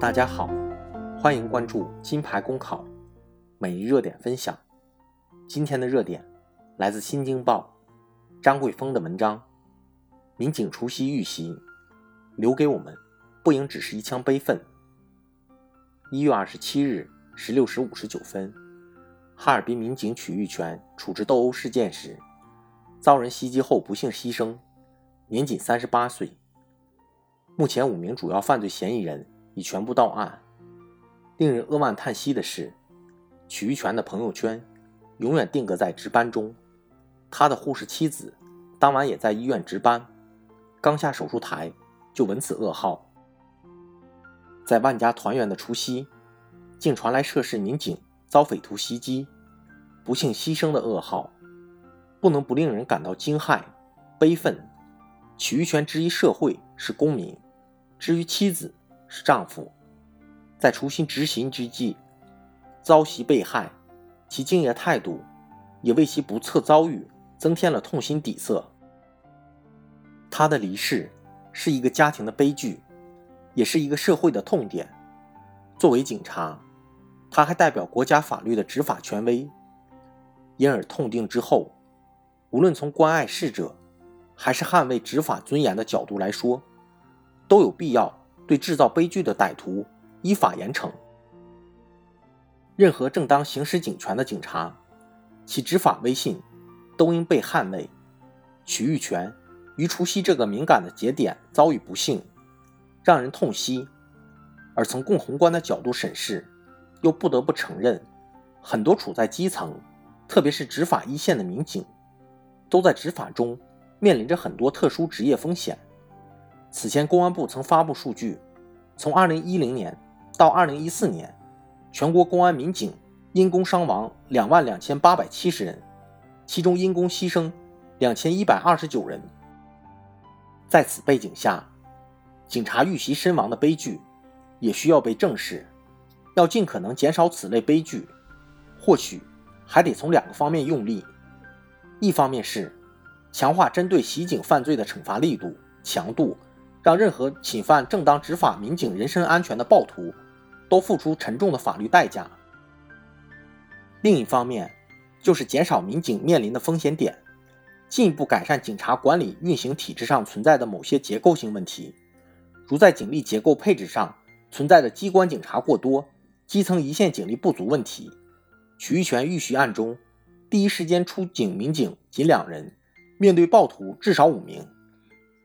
大家好，欢迎关注金牌公考每日热点分享。今天的热点来自《新京报》张桂峰的文章：民警除夕遇袭，留给我们不应只是一腔悲愤。一月二十七日十六时五十九分，哈尔滨民警曲玉泉处置斗殴事件时，遭人袭击后不幸牺牲，年仅三十八岁。目前五名主要犯罪嫌疑人已全部到案。令人扼腕叹息的是，曲玉泉的朋友圈永远定格在值班中。他的护士妻子当晚也在医院值班，刚下手术台就闻此噩耗。在万家团圆的除夕，竟传来涉事民警遭匪徒袭击、不幸牺牲的噩耗，不能不令人感到惊骇、悲愤。曲玉泉之于社会是公民，之于妻子是丈夫，在除夕执行之际遭袭被害，其敬业态度也为其不测遭遇增添了痛心底色。他的离世是一个家庭的悲剧。也是一个社会的痛点。作为警察，他还代表国家法律的执法权威，因而痛定之后，无论从关爱逝者，还是捍卫执法尊严的角度来说，都有必要对制造悲剧的歹徒依法严惩。任何正当行使警权的警察，其执法威信都应被捍卫。曲玉泉于除夕这个敏感的节点遭遇不幸。让人痛惜，而从更宏观的角度审视，又不得不承认，很多处在基层，特别是执法一线的民警，都在执法中面临着很多特殊职业风险。此前，公安部曾发布数据，从2010年到2014年，全国公安民警因公伤亡2万2870人，其中因公牺牲2129人。在此背景下，警察遇袭身亡的悲剧，也需要被正视。要尽可能减少此类悲剧，或许还得从两个方面用力：一方面是强化针对袭警犯罪的惩罚力度、强度，让任何侵犯正当执法民警人身安全的暴徒都付出沉重的法律代价；另一方面，就是减少民警面临的风险点，进一步改善警察管理运行体制上存在的某些结构性问题。如在警力结构配置上存在的机关警察过多、基层一线警力不足问题。曲玉泉遇袭案中，第一时间出警民警仅两人，面对暴徒至少五名。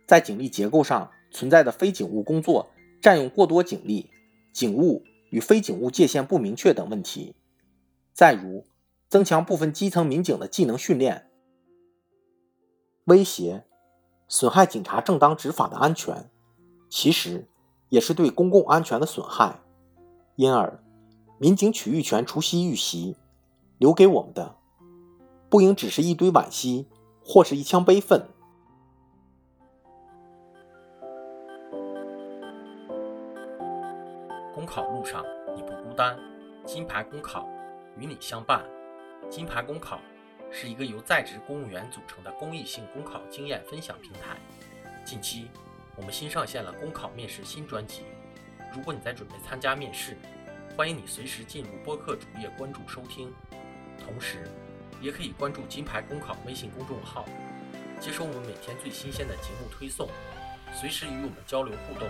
在警力结构上存在的非警务工作占用过多警力、警务与非警务界限不明确等问题。再如，增强部分基层民警的技能训练。威胁、损害警察正当执法的安全。其实也是对公共安全的损害，因而，民警曲玉泉除夕遇袭，留给我们的不应只是一堆惋惜，或是一腔悲愤。公考路上你不孤单，金牌公考与你相伴。金牌公考是一个由在职公务员组成的公益性公考经验分享平台，近期。我们新上线了公考面试新专辑，如果你在准备参加面试，欢迎你随时进入播客主页关注收听，同时也可以关注金牌公考微信公众号，接收我们每天最新鲜的节目推送，随时与我们交流互动。